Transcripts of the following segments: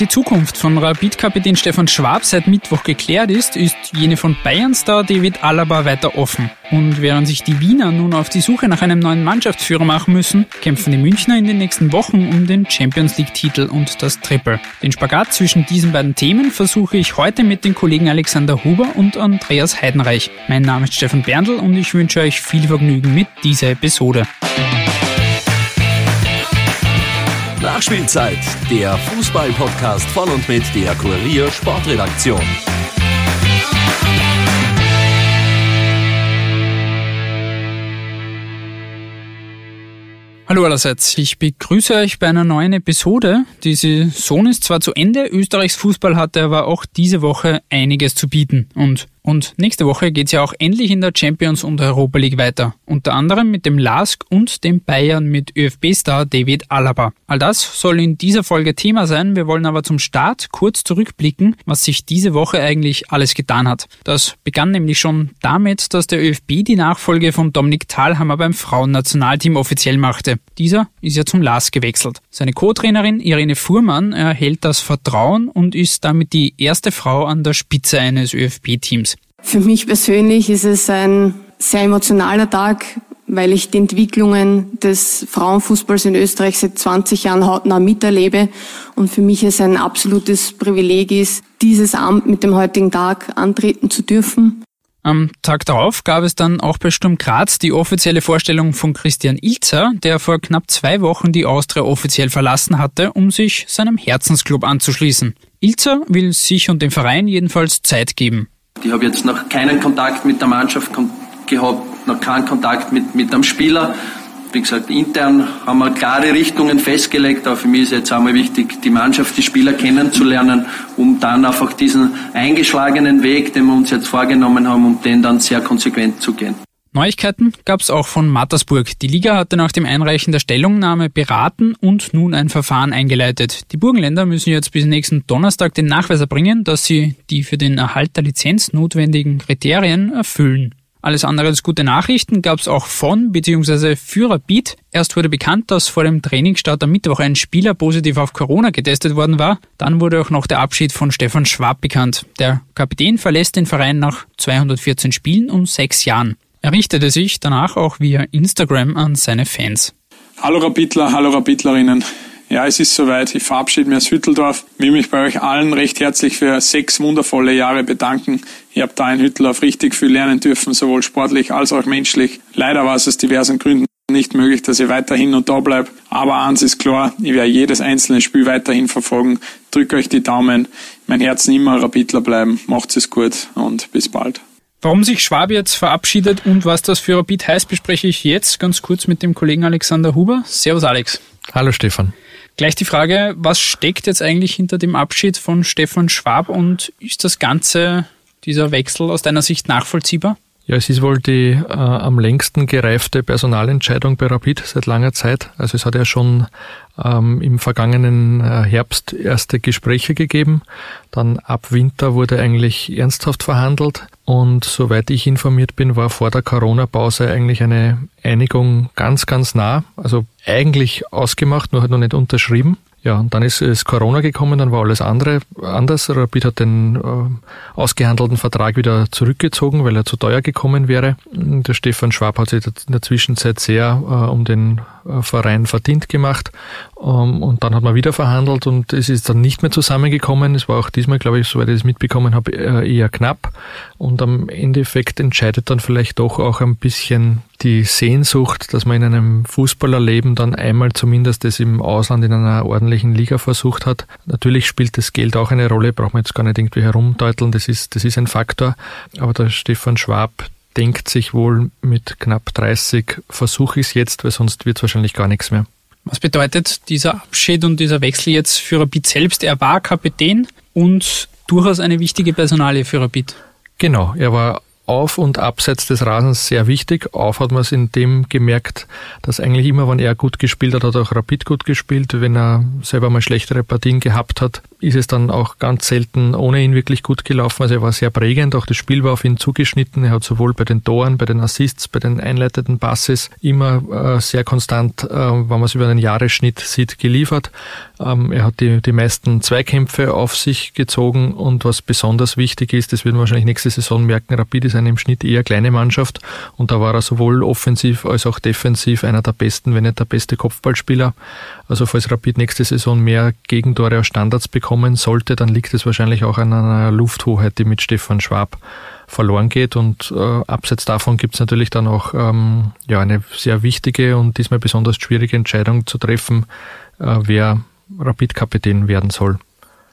Die Zukunft von Rapid-Kapitän Stefan Schwab seit Mittwoch geklärt ist, ist jene von Bayern-Star David Alaba weiter offen. Und während sich die Wiener nun auf die Suche nach einem neuen Mannschaftsführer machen müssen, kämpfen die Münchner in den nächsten Wochen um den Champions League-Titel und das Triple. Den Spagat zwischen diesen beiden Themen versuche ich heute mit den Kollegen Alexander Huber und Andreas Heidenreich. Mein Name ist Stefan Berndl und ich wünsche euch viel Vergnügen mit dieser Episode. Nachspielzeit, der Fußball-Podcast von und mit der Kurier Sportredaktion. Hallo allerseits, ich begrüße euch bei einer neuen Episode. Die Saison ist zwar zu Ende, Österreichs Fußball hatte aber auch diese Woche einiges zu bieten. Und und nächste Woche geht's ja auch endlich in der Champions und Europa League weiter. Unter anderem mit dem LASK und dem Bayern mit ÖFB-Star David Alaba. All das soll in dieser Folge Thema sein. Wir wollen aber zum Start kurz zurückblicken, was sich diese Woche eigentlich alles getan hat. Das begann nämlich schon damit, dass der ÖFB die Nachfolge von Dominik Thalhammer beim Frauennationalteam offiziell machte. Dieser ist ja zum LASK gewechselt. Seine Co-Trainerin Irene Fuhrmann erhält das Vertrauen und ist damit die erste Frau an der Spitze eines ÖFB-Teams. Für mich persönlich ist es ein sehr emotionaler Tag, weil ich die Entwicklungen des Frauenfußballs in Österreich seit 20 Jahren hautnah miterlebe und für mich es ein absolutes Privileg ist, dieses Amt mit dem heutigen Tag antreten zu dürfen. Am Tag darauf gab es dann auch bei Sturm Graz die offizielle Vorstellung von Christian Ilzer, der vor knapp zwei Wochen die Austria offiziell verlassen hatte, um sich seinem Herzensclub anzuschließen. Ilzer will sich und dem Verein jedenfalls Zeit geben. Ich habe jetzt noch keinen Kontakt mit der Mannschaft gehabt, noch keinen Kontakt mit, mit einem Spieler. Wie gesagt, intern haben wir klare Richtungen festgelegt, aber für mich ist jetzt einmal wichtig, die Mannschaft, die Spieler kennenzulernen, um dann einfach diesen eingeschlagenen Weg, den wir uns jetzt vorgenommen haben, um den dann sehr konsequent zu gehen. Neuigkeiten gab es auch von Mattersburg. Die Liga hatte nach dem Einreichen der Stellungnahme beraten und nun ein Verfahren eingeleitet. Die Burgenländer müssen jetzt bis nächsten Donnerstag den Nachweis erbringen, dass sie die für den Erhalt der Lizenz notwendigen Kriterien erfüllen. Alles andere als gute Nachrichten gab es auch von bzw. für Rapid. Erst wurde bekannt, dass vor dem Trainingsstart am Mittwoch ein Spieler positiv auf Corona getestet worden war. Dann wurde auch noch der Abschied von Stefan Schwab bekannt. Der Kapitän verlässt den Verein nach 214 Spielen und sechs Jahren. Er richtete sich danach auch via Instagram an seine Fans. Hallo Rapidler, hallo Rapidlerinnen. Ja, es ist soweit. Ich verabschiede mich aus Hütteldorf. Will mich bei euch allen recht herzlich für sechs wundervolle Jahre bedanken. Ihr habt da in Hütteldorf richtig viel lernen dürfen, sowohl sportlich als auch menschlich. Leider war es aus diversen Gründen nicht möglich, dass ich weiterhin und da bleibe. Aber eins ist klar, ich werde jedes einzelne Spiel weiterhin verfolgen. Drückt euch die Daumen. Mein Herzen immer Rapidler bleiben. Macht es gut und bis bald. Warum sich Schwab jetzt verabschiedet und was das für Rapid heißt, bespreche ich jetzt ganz kurz mit dem Kollegen Alexander Huber. Servus Alex. Hallo Stefan. Gleich die Frage, was steckt jetzt eigentlich hinter dem Abschied von Stefan Schwab und ist das Ganze, dieser Wechsel aus deiner Sicht nachvollziehbar? Ja, es ist wohl die äh, am längsten gereifte Personalentscheidung bei Rapid seit langer Zeit. Also es hat ja schon ähm, im vergangenen äh, Herbst erste Gespräche gegeben. Dann ab Winter wurde eigentlich ernsthaft verhandelt. Und soweit ich informiert bin, war vor der Corona-Pause eigentlich eine Einigung ganz, ganz nah. Also eigentlich ausgemacht, nur hat noch nicht unterschrieben. Ja, und dann ist, ist Corona gekommen, dann war alles andere anders. Rapid hat den äh, ausgehandelten Vertrag wieder zurückgezogen, weil er zu teuer gekommen wäre. Der Stefan Schwab hat sich in der Zwischenzeit sehr äh, um den Verein verdient gemacht. Ähm, und dann hat man wieder verhandelt und es ist dann nicht mehr zusammengekommen. Es war auch diesmal, glaube ich, soweit ich es mitbekommen habe, äh, eher knapp. Und am Endeffekt entscheidet dann vielleicht doch auch ein bisschen die Sehnsucht, dass man in einem Fußballerleben dann einmal zumindest das im Ausland in einer ordentlichen Liga versucht hat. Natürlich spielt das Geld auch eine Rolle, braucht man jetzt gar nicht irgendwie herumdeuteln, das ist, das ist ein Faktor. Aber der Stefan Schwab, denkt sich wohl mit knapp 30, versuche ich es jetzt, weil sonst wird es wahrscheinlich gar nichts mehr. Was bedeutet dieser Abschied und dieser Wechsel jetzt für Rapid selbst? Er war Kapitän und durchaus eine wichtige Personalie für Rapid. Genau, er war auf und abseits des Rasens sehr wichtig. Auf hat man es in dem gemerkt, dass eigentlich immer, wenn er gut gespielt hat, hat auch Rapid gut gespielt. Wenn er selber mal schlechtere Partien gehabt hat, ist es dann auch ganz selten ohne ihn wirklich gut gelaufen. Also er war sehr prägend, auch das Spiel war auf ihn zugeschnitten. Er hat sowohl bei den Toren, bei den Assists, bei den einleiteten Passes immer äh, sehr konstant, äh, wenn man es über einen Jahresschnitt sieht, geliefert. Ähm, er hat die, die meisten Zweikämpfe auf sich gezogen und was besonders wichtig ist, das werden wir wahrscheinlich nächste Saison merken, Rapid ist eine im Schnitt eher kleine Mannschaft und da war er sowohl offensiv als auch defensiv einer der besten, wenn nicht der beste Kopfballspieler. Also falls Rapid nächste Saison mehr Gegentore aus Standards bekommen sollte, dann liegt es wahrscheinlich auch an einer Lufthoheit, die mit Stefan Schwab verloren geht. Und äh, abseits davon gibt es natürlich dann auch ähm, ja, eine sehr wichtige und diesmal besonders schwierige Entscheidung zu treffen, äh, wer Rapid-Kapitän werden soll.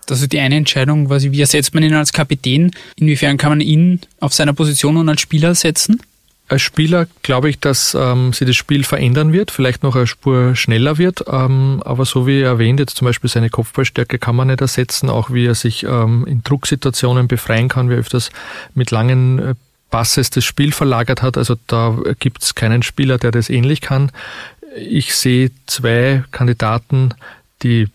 Das ist die eine Entscheidung, quasi, wie ersetzt man ihn als Kapitän? Inwiefern kann man ihn auf seiner Position und als Spieler setzen? Als Spieler glaube ich, dass ähm, sich das Spiel verändern wird, vielleicht noch eine Spur schneller wird, ähm, aber so wie erwähnt, jetzt zum Beispiel seine Kopfballstärke kann man nicht ersetzen, auch wie er sich ähm, in Drucksituationen befreien kann, wie er öfters mit langen äh, Passes das Spiel verlagert hat. Also da gibt es keinen Spieler, der das ähnlich kann. Ich sehe zwei Kandidaten, die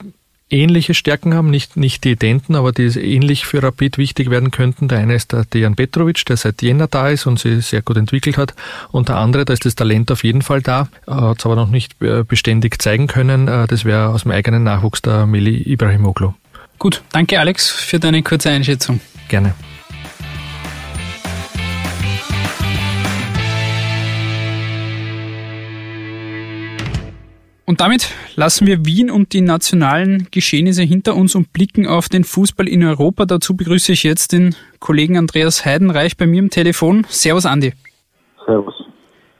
ähnliche Stärken haben, nicht, nicht die identen, aber die ähnlich für Rapid wichtig werden könnten. Der eine ist der Dejan Petrovic, der seit Jänner da ist und sich sehr gut entwickelt hat. Und der andere, da ist das Talent auf jeden Fall da, hat es aber noch nicht äh, beständig zeigen können. Äh, das wäre aus dem eigenen Nachwuchs der Meli Ibrahimoglu. Gut, danke Alex für deine kurze Einschätzung. Gerne. Und damit lassen wir Wien und die nationalen Geschehnisse hinter uns und blicken auf den Fußball in Europa. Dazu begrüße ich jetzt den Kollegen Andreas Heidenreich bei mir im Telefon. Servus, Andi. Servus.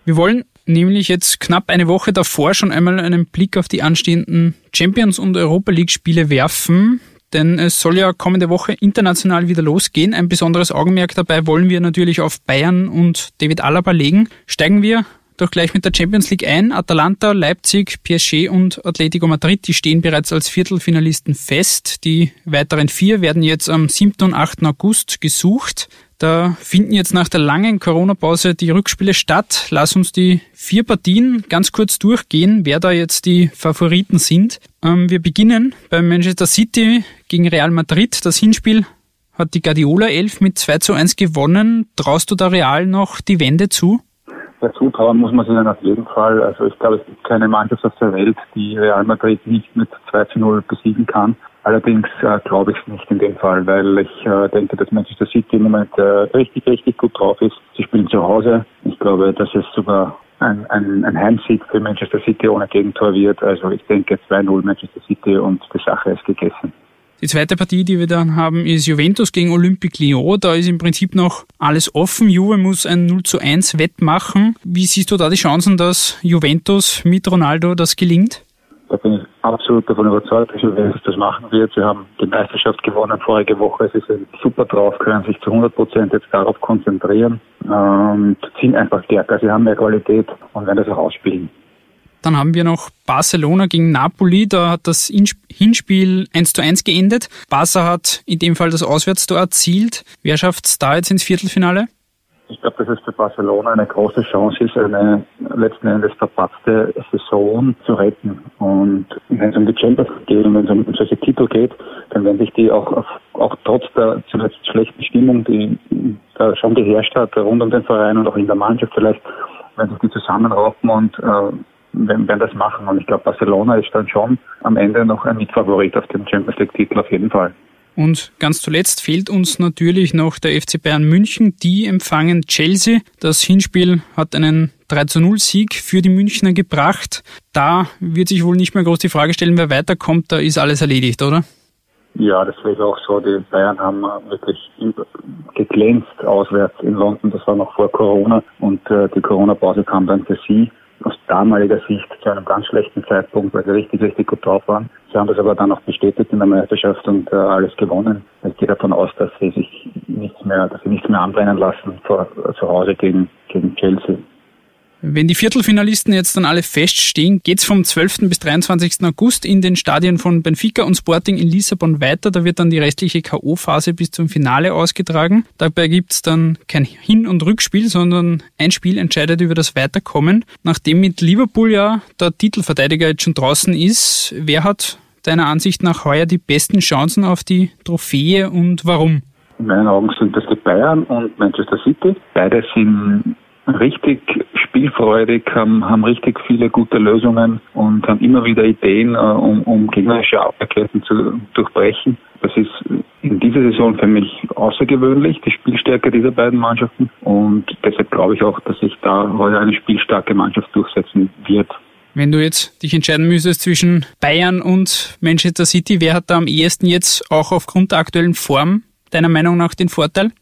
Wir wollen nämlich jetzt knapp eine Woche davor schon einmal einen Blick auf die anstehenden Champions- und Europa League-Spiele werfen. Denn es soll ja kommende Woche international wieder losgehen. Ein besonderes Augenmerk dabei wollen wir natürlich auf Bayern und David Alaba legen. Steigen wir doch gleich mit der Champions League ein. Atalanta, Leipzig, PSG und Atletico Madrid, die stehen bereits als Viertelfinalisten fest. Die weiteren vier werden jetzt am 7. und 8. August gesucht. Da finden jetzt nach der langen Corona-Pause die Rückspiele statt. Lass uns die vier Partien ganz kurz durchgehen, wer da jetzt die Favoriten sind. Ähm, wir beginnen beim Manchester City gegen Real Madrid. Das Hinspiel hat die Guardiola 11 mit 2 zu 1 gewonnen. Traust du da Real noch die Wende zu? Dazu trauen muss man sich dann auf jeden Fall. Also ich glaube, es gibt keine Mannschaft auf der Welt, die Real Madrid nicht mit 2 zu 0 besiegen kann. Allerdings äh, glaube ich nicht in dem Fall, weil ich äh, denke, dass Manchester City im Moment äh, richtig, richtig gut drauf ist. Sie spielen zu Hause. Ich glaube, dass es sogar ein, ein, ein Heimsieg für Manchester City ohne Gegentor wird. Also ich denke 2-0 Manchester City und die Sache ist gegessen. Die zweite Partie, die wir dann haben, ist Juventus gegen Olympique Lyon. Da ist im Prinzip noch alles offen. Juve muss ein 0 zu 1 wettmachen. Wie siehst du da die Chancen, dass Juventus mit Ronaldo das gelingt? Da bin ich absolut davon überzeugt, dass Juventus das machen wird. Sie haben die Meisterschaft gewonnen vorige Woche. Sie sind super drauf, können sich zu 100 Prozent jetzt darauf konzentrieren und ziehen einfach stärker. Sie haben mehr Qualität und werden das auch ausspielen. Dann haben wir noch Barcelona gegen Napoli. Da hat das Hinspiel 1 zu 1 geendet. Barca hat in dem Fall das Auswärtstor erzielt. Wer schafft es da jetzt ins Viertelfinale? Ich glaube, dass es für Barcelona eine große Chance ist, eine letzten Endes verpatzte Saison zu retten. Und wenn es um die Champions geht und wenn es um solche Titel geht, dann werden sich die auch, auch trotz der zuletzt schlechten Stimmung, die da schon geherrscht hat, rund um den Verein und auch in der Mannschaft vielleicht, wenn sich die zusammenraufen und äh, werden, werden das machen. Und ich glaube, Barcelona ist dann schon am Ende noch ein Mitfavorit auf den Champions League-Titel auf jeden Fall. Und ganz zuletzt fehlt uns natürlich noch der FC Bayern München. Die empfangen Chelsea. Das Hinspiel hat einen 3 zu 0 Sieg für die Münchner gebracht. Da wird sich wohl nicht mehr groß die Frage stellen, wer weiterkommt. Da ist alles erledigt, oder? Ja, das ich auch so. Die Bayern haben wirklich geglänzt auswärts in London. Das war noch vor Corona und äh, die Corona-Pause kam dann für sie aus damaliger Sicht zu einem ganz schlechten Zeitpunkt, weil sie richtig, richtig gut drauf waren. Sie haben das aber dann auch bestätigt in der Meisterschaft und äh, alles gewonnen. Ich gehe davon aus, dass sie sich nichts mehr, dass sie nichts mehr anbrennen lassen vor, zu Hause gegen, gegen Chelsea. Wenn die Viertelfinalisten jetzt dann alle feststehen, geht's vom 12. bis 23. August in den Stadien von Benfica und Sporting in Lissabon weiter. Da wird dann die restliche K.O.-Phase bis zum Finale ausgetragen. Dabei gibt's dann kein Hin- und Rückspiel, sondern ein Spiel entscheidet über das Weiterkommen. Nachdem mit Liverpool ja der Titelverteidiger jetzt schon draußen ist, wer hat deiner Ansicht nach heuer die besten Chancen auf die Trophäe und warum? In meinen Augen sind das die Bayern und Manchester City. Beide sind richtig spielfreudig, haben, haben richtig viele gute Lösungen und haben immer wieder Ideen, äh, um, um gegnerische Abwehrketten zu durchbrechen. Das ist in dieser Saison für mich außergewöhnlich, die Spielstärke dieser beiden Mannschaften. Und deshalb glaube ich auch, dass sich da heute eine spielstarke Mannschaft durchsetzen wird. Wenn du jetzt dich entscheiden müsstest zwischen Bayern und Manchester City, wer hat da am ehesten jetzt auch aufgrund der aktuellen Form deiner Meinung nach den Vorteil?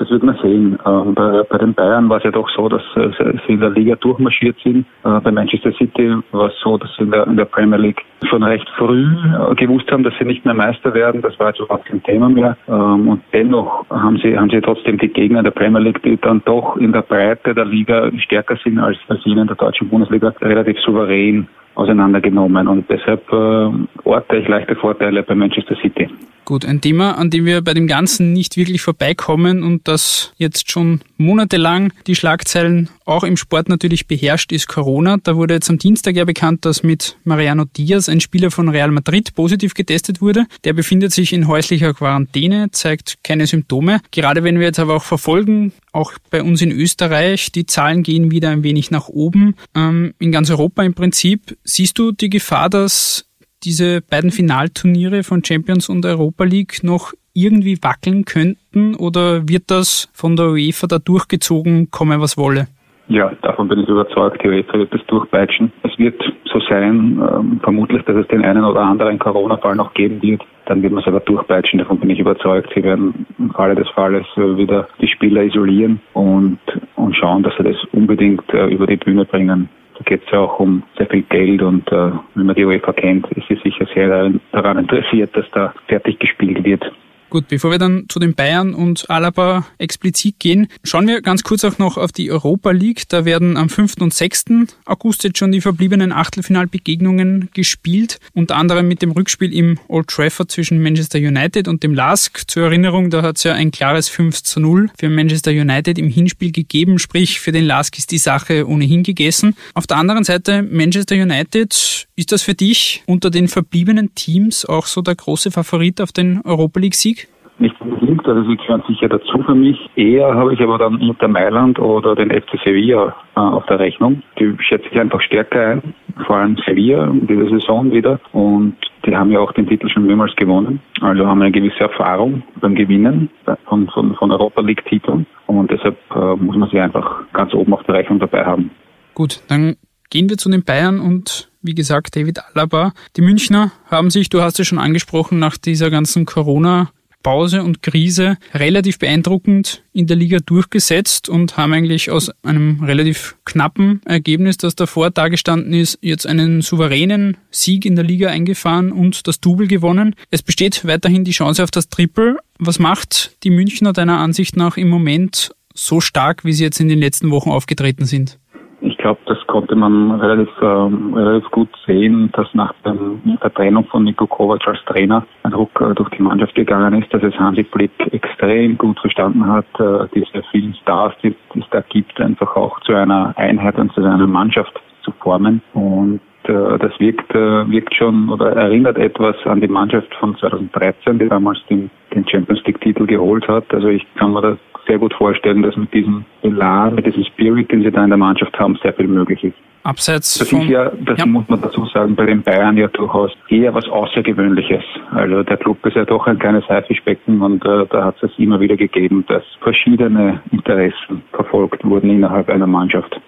Das wird man sehen. Ähm, bei, bei, den Bayern war es ja doch so, dass äh, sie in der Liga durchmarschiert sind. Äh, bei Manchester City war es so, dass sie in der, in der, Premier League schon recht früh äh, gewusst haben, dass sie nicht mehr Meister werden. Das war jetzt überhaupt kein Thema mehr. Ähm, und dennoch haben sie, haben sie trotzdem die Gegner der Premier League, die dann doch in der Breite der Liga stärker sind als, als in der deutschen Bundesliga, relativ souverän auseinandergenommen. Und deshalb äh, orte ich leichte Vorteile bei Manchester City. Gut, ein Thema, an dem wir bei dem Ganzen nicht wirklich vorbeikommen und das jetzt schon monatelang die Schlagzeilen auch im Sport natürlich beherrscht, ist Corona. Da wurde jetzt am Dienstag ja bekannt, dass mit Mariano Diaz ein Spieler von Real Madrid positiv getestet wurde. Der befindet sich in häuslicher Quarantäne, zeigt keine Symptome. Gerade wenn wir jetzt aber auch verfolgen, auch bei uns in Österreich, die Zahlen gehen wieder ein wenig nach oben. Ähm, in ganz Europa im Prinzip. Siehst du die Gefahr, dass diese beiden Finalturniere von Champions und Europa League noch irgendwie wackeln könnten oder wird das von der UEFA da durchgezogen, komme was wolle? Ja, davon bin ich überzeugt. Die UEFA wird das durchpeitschen. Es wird so sein, ähm, vermutlich, dass es den einen oder anderen Corona-Fall noch geben wird. Dann wird man es aber durchpeitschen. Davon bin ich überzeugt. Sie werden im Falle des Falles äh, wieder die Spieler isolieren und, und schauen, dass sie das unbedingt äh, über die Bühne bringen. Da geht es ja auch um sehr viel Geld und äh, wenn man die UEFA kennt, ist sie sicher sehr daran interessiert, dass da fertig gespielt wird. Gut, bevor wir dann zu den Bayern und Alaba explizit gehen, schauen wir ganz kurz auch noch auf die Europa League. Da werden am 5. und 6. August jetzt schon die verbliebenen Achtelfinalbegegnungen gespielt, unter anderem mit dem Rückspiel im Old Trafford zwischen Manchester United und dem LASK. Zur Erinnerung, da hat es ja ein klares 5 zu 0 für Manchester United im Hinspiel gegeben, sprich für den LASK ist die Sache ohnehin gegessen. Auf der anderen Seite Manchester United, ist das für dich unter den verbliebenen Teams auch so der große Favorit auf den Europa League-Sieg? Nicht unbedingt, also sie gehören sicher dazu für mich. Eher habe ich aber dann Inter Mailand oder den FC Sevilla äh, auf der Rechnung. Die schätze ich einfach stärker ein, vor allem Sevilla in dieser Saison wieder. Und die haben ja auch den Titel schon mehrmals gewonnen, also haben eine gewisse Erfahrung beim Gewinnen von, von, von Europa League-Titeln. Und deshalb äh, muss man sie einfach ganz oben auf der Rechnung dabei haben. Gut, dann gehen wir zu den Bayern und wie gesagt, David Alaba. Die Münchner haben sich, du hast es schon angesprochen, nach dieser ganzen Corona- Pause und Krise relativ beeindruckend in der Liga durchgesetzt und haben eigentlich aus einem relativ knappen Ergebnis, das davor dargestanden ist, jetzt einen souveränen Sieg in der Liga eingefahren und das Double gewonnen. Es besteht weiterhin die Chance auf das Triple. Was macht die Münchner deiner Ansicht nach im Moment so stark, wie sie jetzt in den letzten Wochen aufgetreten sind? Ich glaube, das konnte man relativ, ähm, relativ gut sehen, dass nach dem, der Trennung von Niko Kovac als Trainer ein Ruck äh, durch die Mannschaft gegangen ist, dass es Hansi Flick extrem gut verstanden hat, äh, diese vielen Stars, die es da gibt, einfach auch zu einer Einheit und zu einer Mannschaft zu formen. Und äh, das wirkt, äh, wirkt schon oder erinnert etwas an die Mannschaft von 2013, die damals den, den Champions League Titel geholt hat. Also ich kann mir das sehr gut vorstellen, dass mit diesem Elan, mit diesem Spirit, den sie da in der Mannschaft haben, sehr viel möglich ist. Abseits das von, ist ja, das ja. muss man dazu sagen, bei den Bayern ja durchaus eher was Außergewöhnliches. Also der Club ist ja doch ein kleines Haifischbecken und äh, da hat es immer wieder gegeben, dass verschiedene Interessen verfolgt wurden innerhalb einer Mannschaft.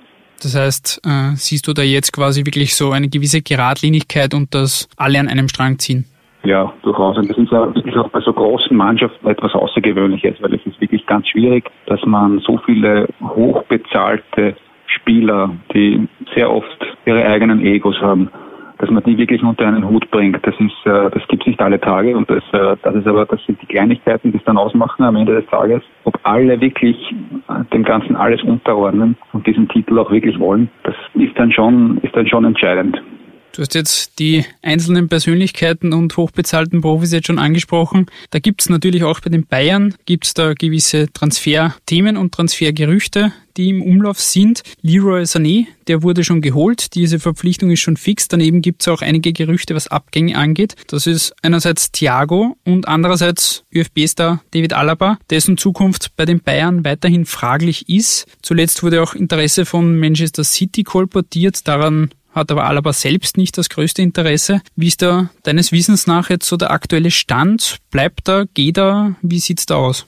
Das heißt, äh, siehst du da jetzt quasi wirklich so eine gewisse Geradlinigkeit und dass alle an einem Strang ziehen? Ja, durchaus. Und das ist, auch, das ist auch bei so großen Mannschaften etwas Außergewöhnliches, weil es ist wirklich ganz schwierig, dass man so viele hochbezahlte Spieler, die sehr oft ihre eigenen Egos haben, dass man die wirklich unter einen Hut bringt. Das ist, äh, das gibt's nicht alle Tage und das, äh, das ist aber, das sind die Kleinigkeiten, die es dann ausmachen am Ende des Tages. Ob alle wirklich dem Ganzen alles unterordnen und diesen Titel auch wirklich wollen, das ist dann schon, ist dann schon entscheidend. Du hast jetzt die einzelnen Persönlichkeiten und hochbezahlten Profis jetzt schon angesprochen. Da gibt es natürlich auch bei den Bayern, gibt es da gewisse Transferthemen und Transfergerüchte, die im Umlauf sind. Leroy Sané, der wurde schon geholt, diese Verpflichtung ist schon fix. Daneben gibt es auch einige Gerüchte, was Abgänge angeht. Das ist einerseits Thiago und andererseits ÖFB-Star David Alaba, dessen Zukunft bei den Bayern weiterhin fraglich ist. Zuletzt wurde auch Interesse von Manchester City kolportiert. Daran hat aber Alaba selbst nicht das größte Interesse. Wie ist da deines Wissens nach jetzt so der aktuelle Stand? Bleibt er, geht er? Wie sieht's da aus?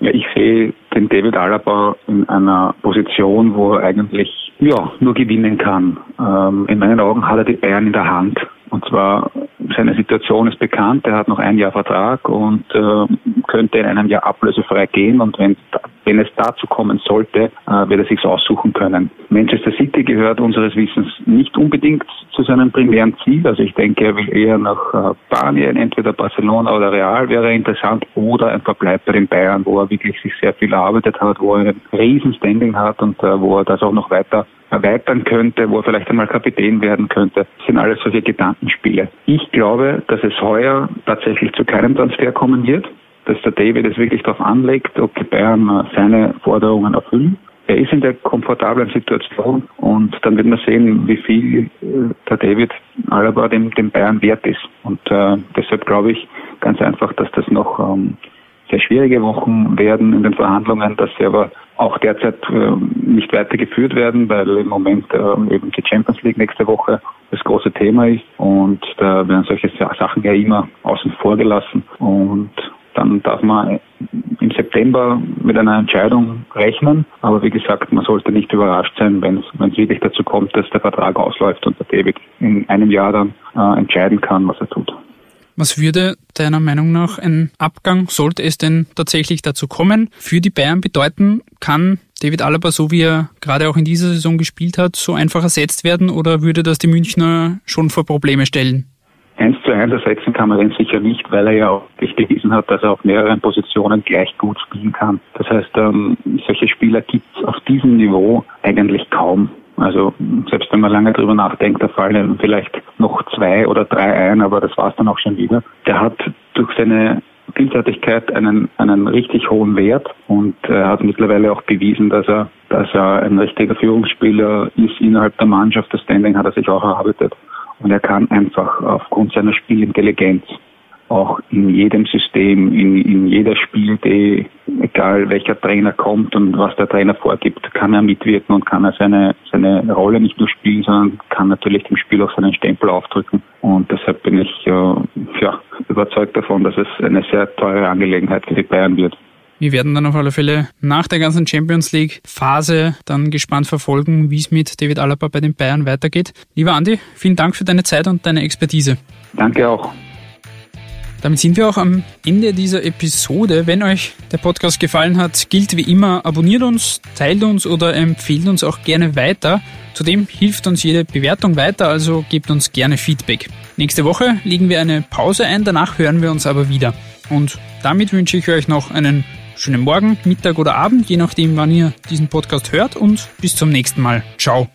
Ja, ich sehe den David Alaba in einer Position, wo er eigentlich ja, nur gewinnen kann. Ähm, in meinen Augen hat er die Bayern in der Hand. Und zwar, seine Situation ist bekannt, er hat noch ein Jahr Vertrag und äh, könnte in einem Jahr ablösefrei gehen. Und wenn, wenn es dazu kommen sollte, äh, wird er sich aussuchen können. Manchester City gehört unseres Wissens nicht unbedingt zu seinem primären Ziel. Also ich denke, er will eher nach äh, Spanien, entweder Barcelona oder Real wäre interessant oder ein Verbleib bei den Bayern, wo er wirklich sich sehr viel erarbeitet hat, wo er ein riesen Standing hat und äh, wo er das auch noch weiter erweitern könnte, wo er vielleicht einmal Kapitän werden könnte. Das sind alles solche Gedankenspiele. Ich glaube, dass es heuer tatsächlich zu keinem Transfer kommen wird, dass der David es wirklich darauf anlegt, ob die Bayern seine Forderungen erfüllen. Er ist in der komfortablen Situation und dann wird man sehen, wie viel äh, der David Alaba dem, dem Bayern wert ist. Und äh, deshalb glaube ich ganz einfach, dass das noch ähm, sehr schwierige Wochen werden in den Verhandlungen, dass sie aber auch derzeit äh, nicht weitergeführt werden, weil im Moment äh, eben die Champions League nächste Woche das große Thema ist und da werden solche Sachen ja immer außen vor gelassen und dann darf man im September mit einer Entscheidung rechnen. Aber wie gesagt, man sollte nicht überrascht sein, wenn es wirklich dazu kommt, dass der Vertrag ausläuft und der David in einem Jahr dann äh, entscheiden kann, was er tut. Was würde deiner Meinung nach ein Abgang, sollte es denn tatsächlich dazu kommen, für die Bayern bedeuten? Kann David Alaba, so wie er gerade auch in dieser Saison gespielt hat, so einfach ersetzt werden oder würde das die Münchner schon vor Probleme stellen? Eins zu eins ersetzen kann man ihn sicher nicht, weil er ja auch bewiesen hat, dass er auf mehreren Positionen gleich gut spielen kann. Das heißt, ähm, solche Spieler gibt es auf diesem Niveau eigentlich kaum. Also selbst wenn man lange drüber nachdenkt, da fallen vielleicht noch zwei oder drei ein, aber das war es dann auch schon wieder. Der hat durch seine Vielseitigkeit einen, einen richtig hohen Wert und er hat mittlerweile auch bewiesen, dass er, dass er ein richtiger Führungsspieler ist innerhalb der Mannschaft. Das Standing hat er sich auch erarbeitet. Und er kann einfach aufgrund seiner Spielintelligenz auch in jedem System, in, in jeder Spielidee, egal welcher Trainer kommt und was der Trainer vorgibt, kann er mitwirken und kann er seine, seine Rolle nicht nur spielen, sondern kann natürlich dem Spiel auch seinen Stempel aufdrücken. Und deshalb bin ich äh, ja, überzeugt davon, dass es eine sehr teure Angelegenheit für die Bayern wird. Wir werden dann auf alle Fälle nach der ganzen Champions League Phase dann gespannt verfolgen, wie es mit David Alaba bei den Bayern weitergeht. Lieber Andi, vielen Dank für deine Zeit und deine Expertise. Danke auch. Damit sind wir auch am Ende dieser Episode. Wenn euch der Podcast gefallen hat, gilt wie immer, abonniert uns, teilt uns oder empfehlt uns auch gerne weiter. Zudem hilft uns jede Bewertung weiter, also gebt uns gerne Feedback. Nächste Woche legen wir eine Pause ein, danach hören wir uns aber wieder. Und damit wünsche ich euch noch einen schönen Morgen, Mittag oder Abend, je nachdem, wann ihr diesen Podcast hört und bis zum nächsten Mal. Ciao.